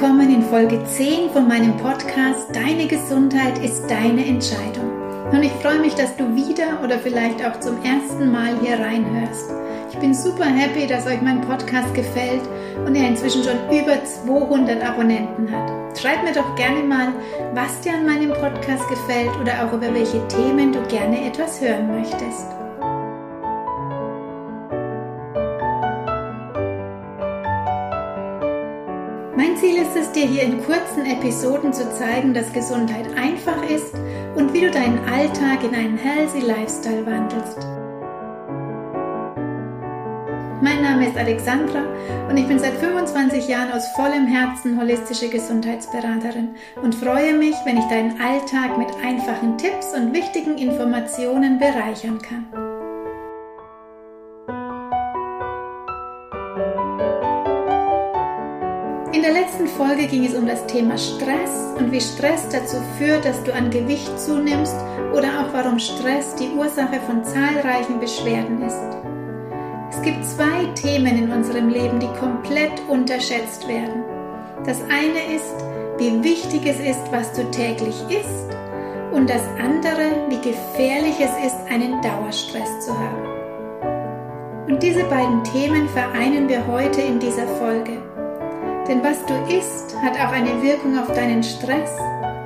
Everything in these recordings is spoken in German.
willkommen in Folge 10 von meinem Podcast Deine Gesundheit ist deine Entscheidung. Und ich freue mich, dass du wieder oder vielleicht auch zum ersten Mal hier reinhörst. Ich bin super happy, dass euch mein Podcast gefällt und er inzwischen schon über 200 Abonnenten hat. Schreib mir doch gerne mal, was dir an meinem Podcast gefällt oder auch über welche Themen du gerne etwas hören möchtest. Mein Ziel ist es, dir hier in kurzen Episoden zu zeigen, dass Gesundheit einfach ist und wie du deinen Alltag in einen healthy Lifestyle wandelst. Mein Name ist Alexandra und ich bin seit 25 Jahren aus vollem Herzen holistische Gesundheitsberaterin und freue mich, wenn ich deinen Alltag mit einfachen Tipps und wichtigen Informationen bereichern kann. In der letzten Folge ging es um das Thema Stress und wie Stress dazu führt, dass du an Gewicht zunimmst oder auch warum Stress die Ursache von zahlreichen Beschwerden ist. Es gibt zwei Themen in unserem Leben, die komplett unterschätzt werden. Das eine ist, wie wichtig es ist, was du täglich isst und das andere, wie gefährlich es ist, einen Dauerstress zu haben. Und diese beiden Themen vereinen wir heute in dieser Folge. Denn was du isst, hat auch eine Wirkung auf deinen Stress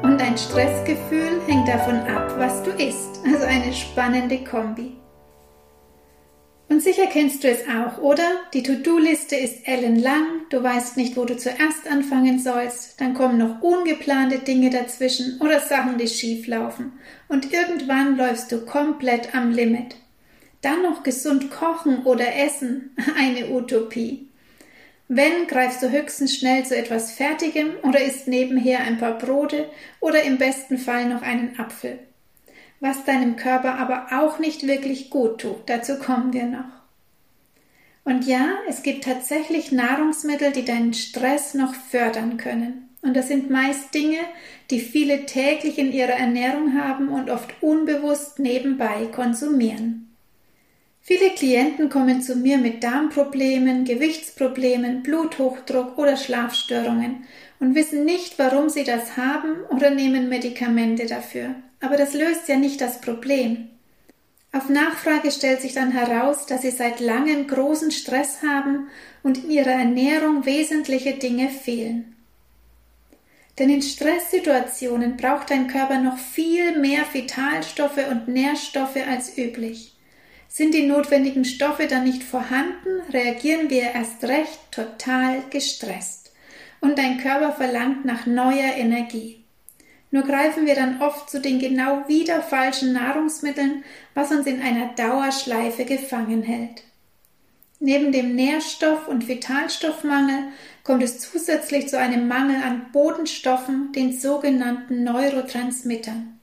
und dein Stressgefühl hängt davon ab, was du isst. Also eine spannende Kombi. Und sicher kennst du es auch, oder? Die To-Do-Liste ist ellenlang, du weißt nicht, wo du zuerst anfangen sollst, dann kommen noch ungeplante Dinge dazwischen oder Sachen, die schief laufen. Und irgendwann läufst du komplett am Limit. Dann noch gesund kochen oder essen, eine Utopie. Wenn, greifst du höchstens schnell zu etwas Fertigem oder isst nebenher ein paar Brote oder im besten Fall noch einen Apfel. Was deinem Körper aber auch nicht wirklich gut tut, dazu kommen wir noch. Und ja, es gibt tatsächlich Nahrungsmittel, die deinen Stress noch fördern können. Und das sind meist Dinge, die viele täglich in ihrer Ernährung haben und oft unbewusst nebenbei konsumieren. Viele Klienten kommen zu mir mit Darmproblemen, Gewichtsproblemen, Bluthochdruck oder Schlafstörungen und wissen nicht, warum sie das haben oder nehmen Medikamente dafür. Aber das löst ja nicht das Problem. Auf Nachfrage stellt sich dann heraus, dass sie seit langem großen Stress haben und in ihrer Ernährung wesentliche Dinge fehlen. Denn in Stresssituationen braucht dein Körper noch viel mehr Vitalstoffe und Nährstoffe als üblich. Sind die notwendigen Stoffe dann nicht vorhanden, reagieren wir erst recht total gestresst. Und dein Körper verlangt nach neuer Energie. Nur greifen wir dann oft zu den genau wieder falschen Nahrungsmitteln, was uns in einer Dauerschleife gefangen hält. Neben dem Nährstoff- und Vitalstoffmangel kommt es zusätzlich zu einem Mangel an Bodenstoffen, den sogenannten Neurotransmittern.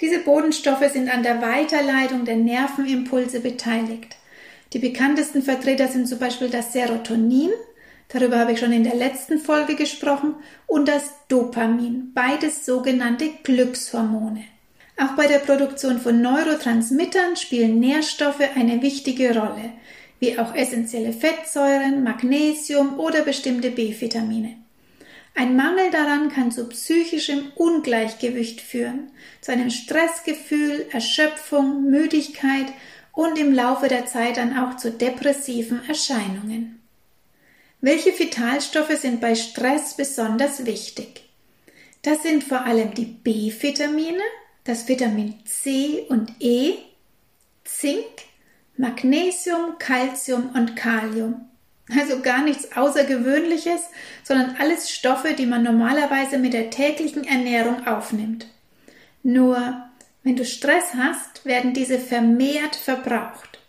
Diese Bodenstoffe sind an der Weiterleitung der Nervenimpulse beteiligt. Die bekanntesten Vertreter sind zum Beispiel das Serotonin, darüber habe ich schon in der letzten Folge gesprochen, und das Dopamin, beides sogenannte Glückshormone. Auch bei der Produktion von Neurotransmittern spielen Nährstoffe eine wichtige Rolle, wie auch essentielle Fettsäuren, Magnesium oder bestimmte B-Vitamine. Ein Mangel daran kann zu psychischem Ungleichgewicht führen, zu einem Stressgefühl, Erschöpfung, Müdigkeit und im Laufe der Zeit dann auch zu depressiven Erscheinungen. Welche Vitalstoffe sind bei Stress besonders wichtig? Das sind vor allem die B-Vitamine, das Vitamin C und E, Zink, Magnesium, Calcium und Kalium also gar nichts Außergewöhnliches, sondern alles Stoffe, die man normalerweise mit der täglichen Ernährung aufnimmt. Nur, wenn du Stress hast, werden diese vermehrt verbraucht.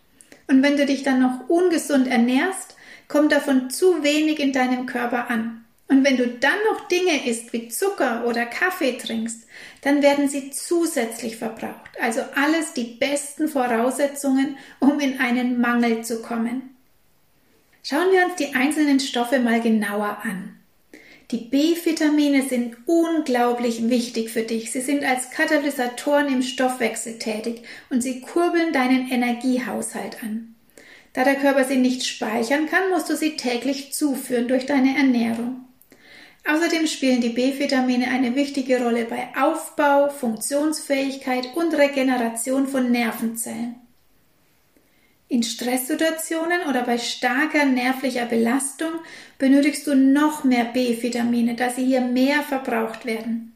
Und wenn du dich dann noch ungesund ernährst, kommt davon zu wenig in deinem Körper an. Und wenn du dann noch Dinge isst wie Zucker oder Kaffee trinkst, dann werden sie zusätzlich verbraucht. Also alles die besten Voraussetzungen, um in einen Mangel zu kommen. Schauen wir uns die einzelnen Stoffe mal genauer an. Die B-Vitamine sind unglaublich wichtig für dich. Sie sind als Katalysatoren im Stoffwechsel tätig und sie kurbeln deinen Energiehaushalt an. Da der Körper sie nicht speichern kann, musst du sie täglich zuführen durch deine Ernährung. Außerdem spielen die B-Vitamine eine wichtige Rolle bei Aufbau, Funktionsfähigkeit und Regeneration von Nervenzellen. In Stresssituationen oder bei starker nervlicher Belastung benötigst du noch mehr B-Vitamine, da sie hier mehr verbraucht werden.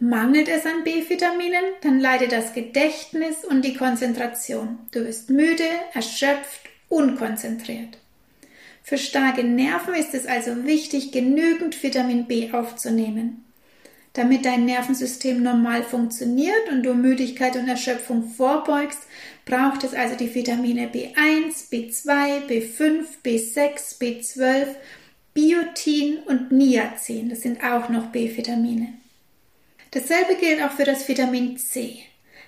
Mangelt es an B-Vitaminen, dann leidet das Gedächtnis und die Konzentration. Du wirst müde, erschöpft, unkonzentriert. Für starke Nerven ist es also wichtig, genügend Vitamin B aufzunehmen. Damit dein Nervensystem normal funktioniert und du Müdigkeit und Erschöpfung vorbeugst, braucht es also die Vitamine B1, B2, B5, B6, B12, Biotin und Niacin. Das sind auch noch B-Vitamine. Dasselbe gilt auch für das Vitamin C.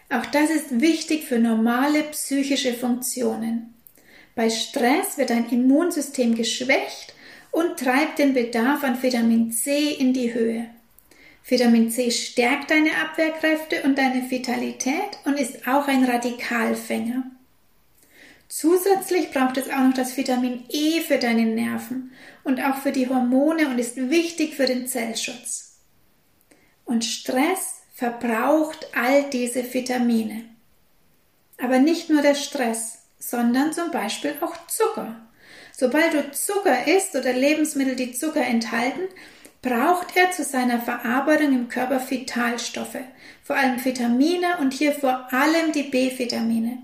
Auch das ist wichtig für normale psychische Funktionen. Bei Stress wird dein Immunsystem geschwächt und treibt den Bedarf an Vitamin C in die Höhe. Vitamin C stärkt deine Abwehrkräfte und deine Vitalität und ist auch ein Radikalfänger. Zusätzlich braucht es auch noch das Vitamin E für deine Nerven und auch für die Hormone und ist wichtig für den Zellschutz. Und Stress verbraucht all diese Vitamine. Aber nicht nur der Stress, sondern zum Beispiel auch Zucker. Sobald du Zucker isst oder Lebensmittel, die Zucker enthalten, braucht er zu seiner Verarbeitung im Körper Vitalstoffe, vor allem Vitamine und hier vor allem die B-Vitamine.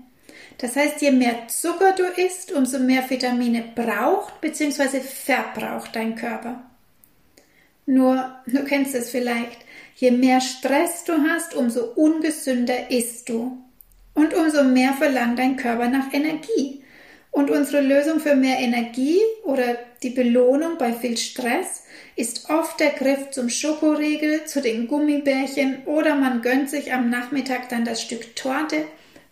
Das heißt, je mehr Zucker du isst, umso mehr Vitamine braucht bzw. verbraucht dein Körper. Nur, du kennst es vielleicht, je mehr Stress du hast, umso ungesünder isst du. Und umso mehr verlangt dein Körper nach Energie. Und unsere Lösung für mehr Energie oder die Belohnung bei viel Stress ist oft der Griff zum Schokoriegel, zu den Gummibärchen oder man gönnt sich am Nachmittag dann das Stück Torte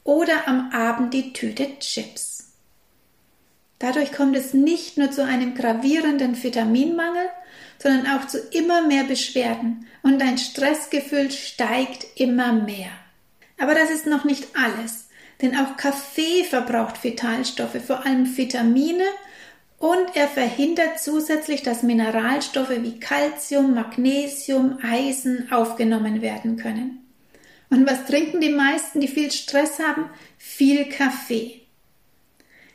oder am Abend die Tüte Chips. Dadurch kommt es nicht nur zu einem gravierenden Vitaminmangel, sondern auch zu immer mehr Beschwerden und dein Stressgefühl steigt immer mehr. Aber das ist noch nicht alles, denn auch Kaffee verbraucht Vitalstoffe, vor allem Vitamine und er verhindert zusätzlich, dass Mineralstoffe wie Calcium, Magnesium, Eisen aufgenommen werden können. Und was trinken die meisten, die viel Stress haben? Viel Kaffee.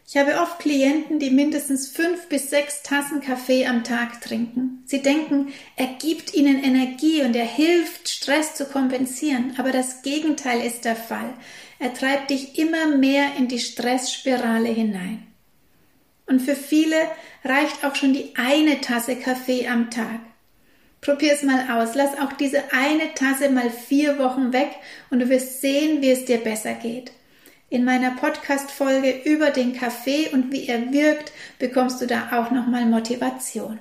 Ich habe oft Klienten, die mindestens fünf bis sechs Tassen Kaffee am Tag trinken. Sie denken, er gibt ihnen Energie und er hilft, Stress zu kompensieren. Aber das Gegenteil ist der Fall. Er treibt dich immer mehr in die Stressspirale hinein. Und für viele reicht auch schon die eine Tasse Kaffee am Tag. Probier es mal aus. Lass auch diese eine Tasse mal vier Wochen weg und du wirst sehen, wie es dir besser geht. In meiner Podcast-Folge über den Kaffee und wie er wirkt, bekommst du da auch nochmal Motivation.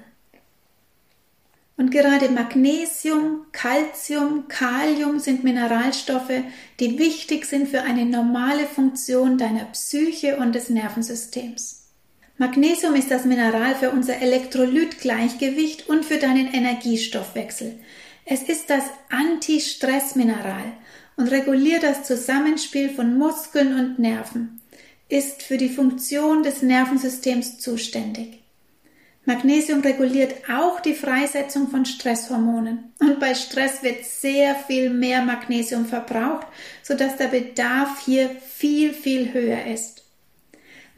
Und gerade Magnesium, Calcium, Kalium sind Mineralstoffe, die wichtig sind für eine normale Funktion deiner Psyche und des Nervensystems. Magnesium ist das Mineral für unser Elektrolytgleichgewicht und für deinen Energiestoffwechsel. Es ist das Anti-Stress-Mineral und reguliert das Zusammenspiel von Muskeln und Nerven, ist für die Funktion des Nervensystems zuständig. Magnesium reguliert auch die Freisetzung von Stresshormonen. Und bei Stress wird sehr viel mehr Magnesium verbraucht, sodass der Bedarf hier viel, viel höher ist.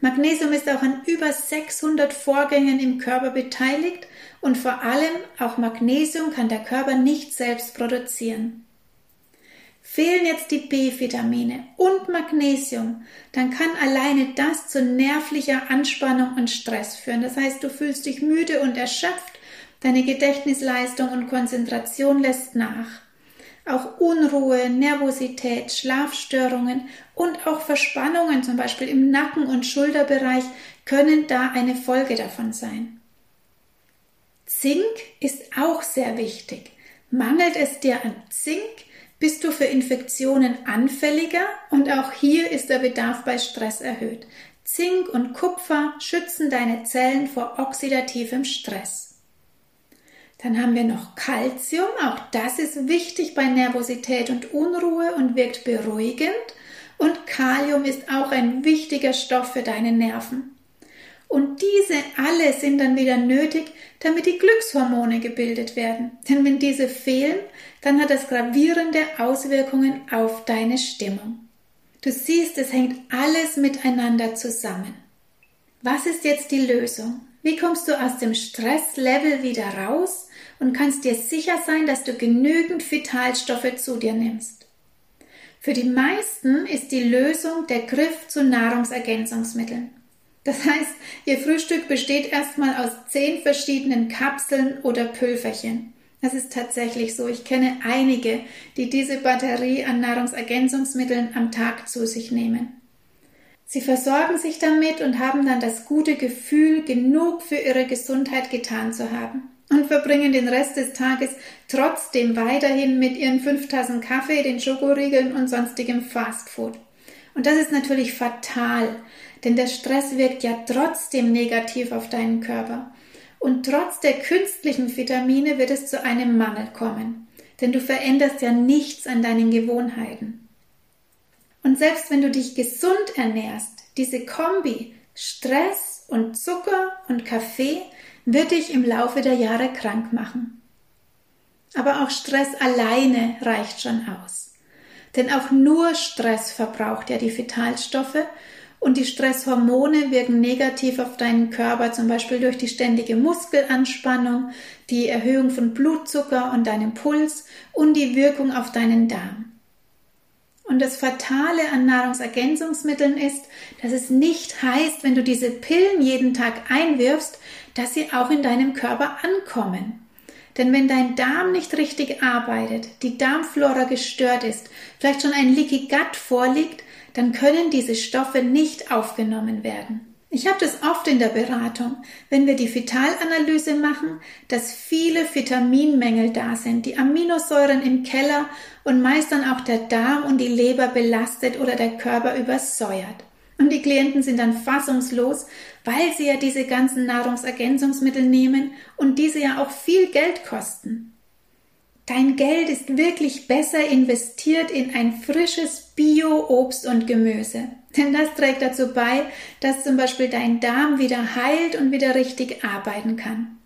Magnesium ist auch an über 600 Vorgängen im Körper beteiligt und vor allem auch Magnesium kann der Körper nicht selbst produzieren. Fehlen jetzt die B-Vitamine und Magnesium, dann kann alleine das zu nervlicher Anspannung und Stress führen. Das heißt, du fühlst dich müde und erschöpft, deine Gedächtnisleistung und Konzentration lässt nach. Auch Unruhe, Nervosität, Schlafstörungen und auch Verspannungen, zum Beispiel im Nacken- und Schulterbereich, können da eine Folge davon sein. Zink ist auch sehr wichtig. Mangelt es dir an Zink, bist du für Infektionen anfälliger und auch hier ist der Bedarf bei Stress erhöht. Zink und Kupfer schützen deine Zellen vor oxidativem Stress. Dann haben wir noch Calcium, auch das ist wichtig bei Nervosität und Unruhe und wirkt beruhigend. Und Kalium ist auch ein wichtiger Stoff für deine Nerven. Und diese alle sind dann wieder nötig, damit die Glückshormone gebildet werden. Denn wenn diese fehlen, dann hat das gravierende Auswirkungen auf deine Stimmung. Du siehst, es hängt alles miteinander zusammen. Was ist jetzt die Lösung? Wie kommst du aus dem Stresslevel wieder raus und kannst dir sicher sein, dass du genügend Vitalstoffe zu dir nimmst? Für die meisten ist die Lösung der Griff zu Nahrungsergänzungsmitteln. Das heißt, ihr Frühstück besteht erstmal aus zehn verschiedenen Kapseln oder Pülverchen. Das ist tatsächlich so. Ich kenne einige, die diese Batterie an Nahrungsergänzungsmitteln am Tag zu sich nehmen. Sie versorgen sich damit und haben dann das gute Gefühl, genug für ihre Gesundheit getan zu haben und verbringen den Rest des Tages trotzdem weiterhin mit ihren fünf Tassen Kaffee, den Schokoriegeln und sonstigem Fastfood. Und das ist natürlich fatal, denn der Stress wirkt ja trotzdem negativ auf deinen Körper. Und trotz der künstlichen Vitamine wird es zu einem Mangel kommen, denn du veränderst ja nichts an deinen Gewohnheiten. Und selbst wenn du dich gesund ernährst, diese Kombi Stress und Zucker und Kaffee wird dich im Laufe der Jahre krank machen. Aber auch Stress alleine reicht schon aus. Denn auch nur Stress verbraucht ja die Vitalstoffe und die Stresshormone wirken negativ auf deinen Körper, zum Beispiel durch die ständige Muskelanspannung, die Erhöhung von Blutzucker und deinem Puls und die Wirkung auf deinen Darm. Und das Fatale an Nahrungsergänzungsmitteln ist, dass es nicht heißt, wenn du diese Pillen jeden Tag einwirfst, dass sie auch in deinem Körper ankommen. Denn wenn dein Darm nicht richtig arbeitet, die Darmflora gestört ist, vielleicht schon ein Leaky Gut vorliegt, dann können diese Stoffe nicht aufgenommen werden. Ich habe das oft in der Beratung, wenn wir die Vitalanalyse machen, dass viele Vitaminmängel da sind, die Aminosäuren im Keller und meist dann auch der Darm und die Leber belastet oder der Körper übersäuert. Und die Klienten sind dann fassungslos, weil sie ja diese ganzen Nahrungsergänzungsmittel nehmen und diese ja auch viel Geld kosten. Dein Geld ist wirklich besser investiert in ein frisches Bio-Obst und Gemüse. Denn das trägt dazu bei, dass zum Beispiel dein Darm wieder heilt und wieder richtig arbeiten kann.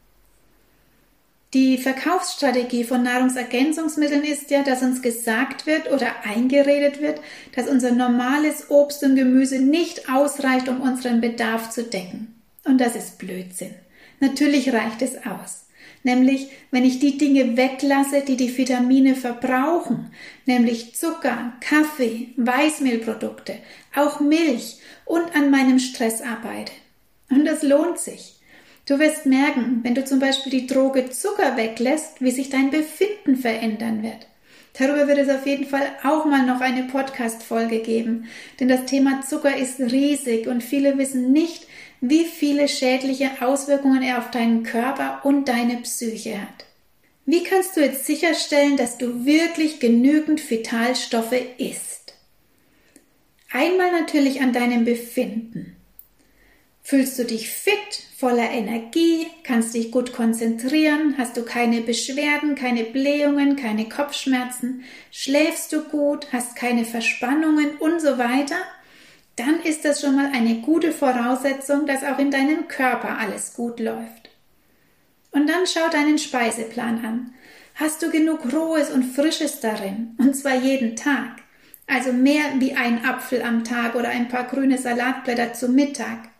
Die Verkaufsstrategie von Nahrungsergänzungsmitteln ist ja, dass uns gesagt wird oder eingeredet wird, dass unser normales Obst und Gemüse nicht ausreicht, um unseren Bedarf zu decken. Und das ist Blödsinn. Natürlich reicht es aus nämlich wenn ich die Dinge weglasse, die die Vitamine verbrauchen, nämlich Zucker, Kaffee, Weißmehlprodukte, auch Milch und an meinem Stress arbeite. Und das lohnt sich. Du wirst merken, wenn du zum Beispiel die Droge Zucker weglässt, wie sich dein Befinden verändern wird. Darüber wird es auf jeden Fall auch mal noch eine Podcast-Folge geben, denn das Thema Zucker ist riesig und viele wissen nicht, wie viele schädliche Auswirkungen er auf deinen Körper und deine Psyche hat. Wie kannst du jetzt sicherstellen, dass du wirklich genügend Vitalstoffe isst? Einmal natürlich an deinem Befinden. Fühlst du dich fit, voller Energie, kannst dich gut konzentrieren, hast du keine Beschwerden, keine Blähungen, keine Kopfschmerzen, schläfst du gut, hast keine Verspannungen und so weiter? dann ist das schon mal eine gute Voraussetzung, dass auch in deinem Körper alles gut läuft. Und dann schau deinen Speiseplan an. Hast du genug Rohes und Frisches darin? Und zwar jeden Tag. Also mehr wie ein Apfel am Tag oder ein paar grüne Salatblätter zum Mittag.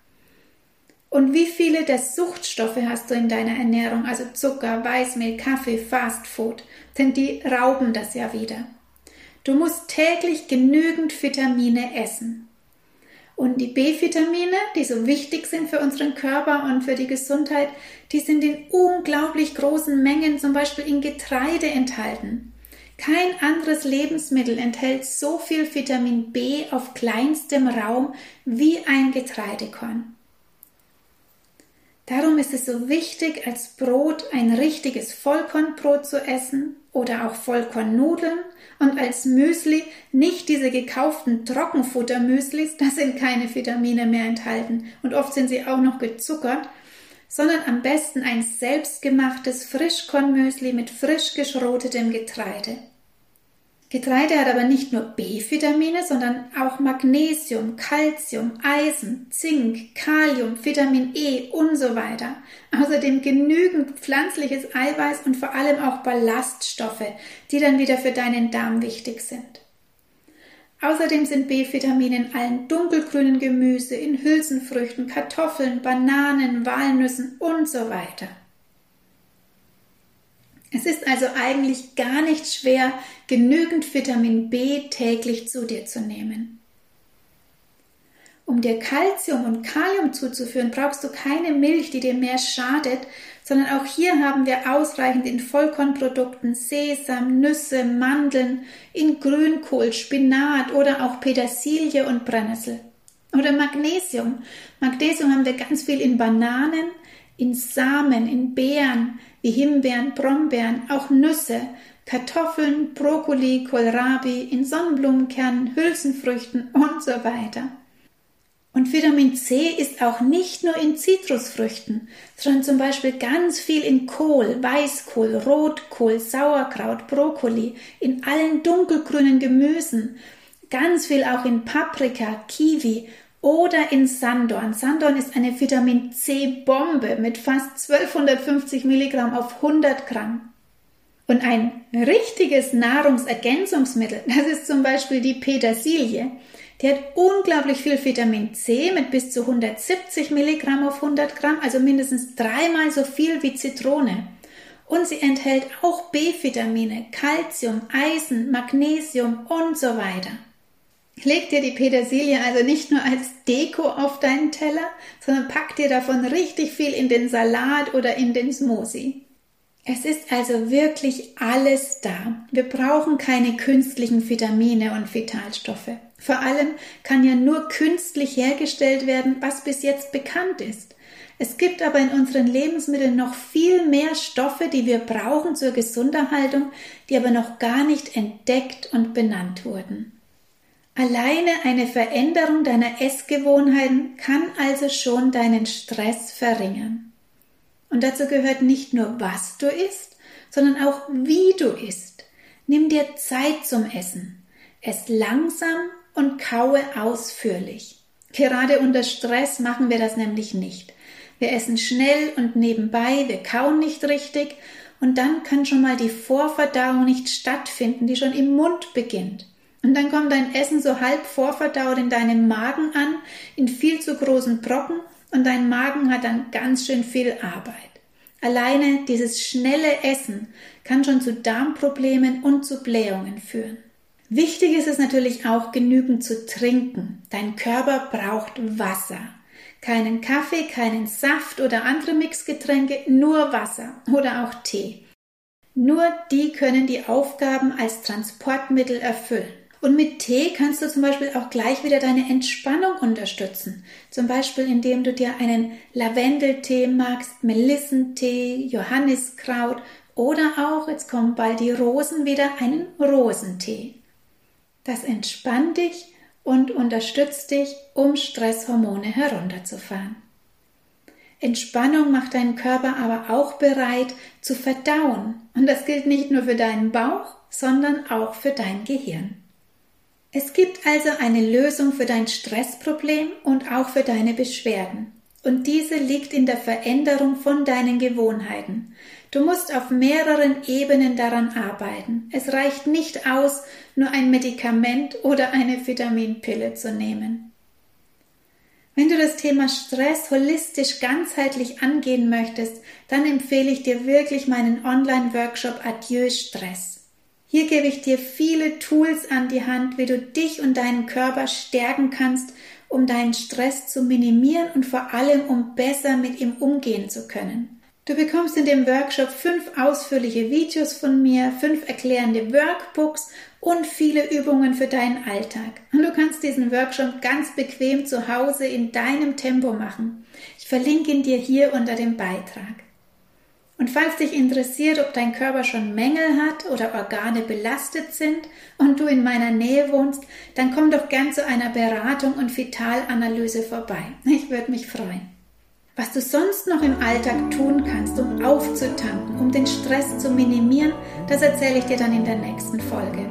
Und wie viele der Suchtstoffe hast du in deiner Ernährung? Also Zucker, Weißmehl, Kaffee, Fastfood. Denn die rauben das ja wieder. Du musst täglich genügend Vitamine essen. Und die B-Vitamine, die so wichtig sind für unseren Körper und für die Gesundheit, die sind in unglaublich großen Mengen zum Beispiel in Getreide enthalten. Kein anderes Lebensmittel enthält so viel Vitamin B auf kleinstem Raum wie ein Getreidekorn. Darum ist es so wichtig, als Brot ein richtiges Vollkornbrot zu essen oder auch Vollkornnudeln und als Müsli nicht diese gekauften Trockenfuttermüslis, da sind keine Vitamine mehr enthalten und oft sind sie auch noch gezuckert, sondern am besten ein selbstgemachtes Frischkornmüsli mit frisch geschrotetem Getreide. Getreide hat aber nicht nur B-Vitamine, sondern auch Magnesium, Calcium, Eisen, Zink, Kalium, Vitamin E und so weiter. Außerdem genügend pflanzliches Eiweiß und vor allem auch Ballaststoffe, die dann wieder für deinen Darm wichtig sind. Außerdem sind B-Vitamine in allen dunkelgrünen Gemüse, in Hülsenfrüchten, Kartoffeln, Bananen, Walnüssen und so weiter. Es ist also eigentlich gar nicht schwer, genügend Vitamin B täglich zu dir zu nehmen. Um dir Kalzium und Kalium zuzuführen, brauchst du keine Milch, die dir mehr schadet, sondern auch hier haben wir ausreichend in Vollkornprodukten Sesam, Nüsse, Mandeln, in Grünkohl, Spinat oder auch Petersilie und Brennnessel. Oder Magnesium. Magnesium haben wir ganz viel in Bananen, in Samen, in Beeren, wie Himbeeren, Brombeeren, auch Nüsse, Kartoffeln, Brokkoli, Kohlrabi, in Sonnenblumenkernen, Hülsenfrüchten und so weiter. Und Vitamin C ist auch nicht nur in Zitrusfrüchten, sondern zum Beispiel ganz viel in Kohl, Weißkohl, Rotkohl, Sauerkraut, Brokkoli, in allen dunkelgrünen Gemüsen, ganz viel auch in Paprika, Kiwi oder in Sandorn. Sandorn ist eine Vitamin C Bombe mit fast 1250 Milligramm auf 100 Gramm. Und ein richtiges Nahrungsergänzungsmittel, das ist zum Beispiel die Petersilie. Die hat unglaublich viel Vitamin C mit bis zu 170 Milligramm auf 100 Gramm, also mindestens dreimal so viel wie Zitrone. Und sie enthält auch B-Vitamine, Calcium, Eisen, Magnesium und so weiter. Leg dir die Petersilie also nicht nur als Deko auf deinen Teller, sondern pack dir davon richtig viel in den Salat oder in den Smoothie. Es ist also wirklich alles da. Wir brauchen keine künstlichen Vitamine und Vitalstoffe. Vor allem kann ja nur künstlich hergestellt werden, was bis jetzt bekannt ist. Es gibt aber in unseren Lebensmitteln noch viel mehr Stoffe, die wir brauchen zur Gesunderhaltung, die aber noch gar nicht entdeckt und benannt wurden. Alleine eine Veränderung deiner Essgewohnheiten kann also schon deinen Stress verringern. Und dazu gehört nicht nur, was du isst, sondern auch, wie du isst. Nimm dir Zeit zum Essen. Ess langsam und kaue ausführlich. Gerade unter Stress machen wir das nämlich nicht. Wir essen schnell und nebenbei, wir kauen nicht richtig und dann kann schon mal die Vorverdauung nicht stattfinden, die schon im Mund beginnt. Und dann kommt dein Essen so halb vorverdaut in deinem Magen an, in viel zu großen Brocken und dein Magen hat dann ganz schön viel Arbeit. Alleine dieses schnelle Essen kann schon zu Darmproblemen und zu Blähungen führen. Wichtig ist es natürlich auch, genügend zu trinken. Dein Körper braucht Wasser. Keinen Kaffee, keinen Saft oder andere Mixgetränke, nur Wasser oder auch Tee. Nur die können die Aufgaben als Transportmittel erfüllen. Und mit Tee kannst du zum Beispiel auch gleich wieder deine Entspannung unterstützen. Zum Beispiel, indem du dir einen Lavendeltee magst, Melissentee, Johanniskraut oder auch, jetzt kommen bald die Rosen wieder, einen Rosentee. Das entspannt dich und unterstützt dich, um Stresshormone herunterzufahren. Entspannung macht deinen Körper aber auch bereit zu verdauen. Und das gilt nicht nur für deinen Bauch, sondern auch für dein Gehirn. Es gibt also eine Lösung für dein Stressproblem und auch für deine Beschwerden. Und diese liegt in der Veränderung von deinen Gewohnheiten. Du musst auf mehreren Ebenen daran arbeiten. Es reicht nicht aus, nur ein Medikament oder eine Vitaminpille zu nehmen. Wenn du das Thema Stress holistisch ganzheitlich angehen möchtest, dann empfehle ich dir wirklich meinen Online-Workshop Adieu Stress. Hier gebe ich dir viele Tools an die Hand, wie du dich und deinen Körper stärken kannst, um deinen Stress zu minimieren und vor allem, um besser mit ihm umgehen zu können. Du bekommst in dem Workshop fünf ausführliche Videos von mir, fünf erklärende Workbooks und viele Übungen für deinen Alltag. Und du kannst diesen Workshop ganz bequem zu Hause in deinem Tempo machen. Ich verlinke ihn dir hier unter dem Beitrag. Und falls dich interessiert, ob dein Körper schon Mängel hat oder Organe belastet sind und du in meiner Nähe wohnst, dann komm doch gern zu einer Beratung und Vitalanalyse vorbei. Ich würde mich freuen. Was du sonst noch im Alltag tun kannst, um aufzutanken, um den Stress zu minimieren, das erzähle ich dir dann in der nächsten Folge.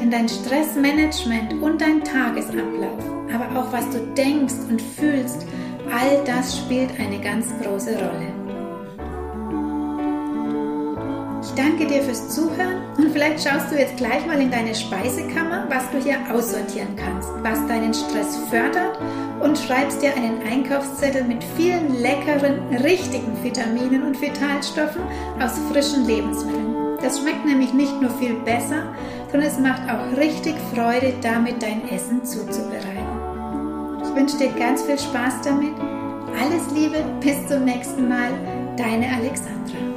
Denn dein Stressmanagement und dein Tagesablauf, aber auch was du denkst und fühlst, all das spielt eine ganz große Rolle. Ich danke dir fürs Zuhören und vielleicht schaust du jetzt gleich mal in deine Speisekammer, was du hier aussortieren kannst, was deinen Stress fördert und schreibst dir einen Einkaufszettel mit vielen leckeren, richtigen Vitaminen und Vitalstoffen aus frischen Lebensmitteln. Das schmeckt nämlich nicht nur viel besser, sondern es macht auch richtig Freude, damit dein Essen zuzubereiten. Ich wünsche dir ganz viel Spaß damit. Alles Liebe, bis zum nächsten Mal, deine Alexandra.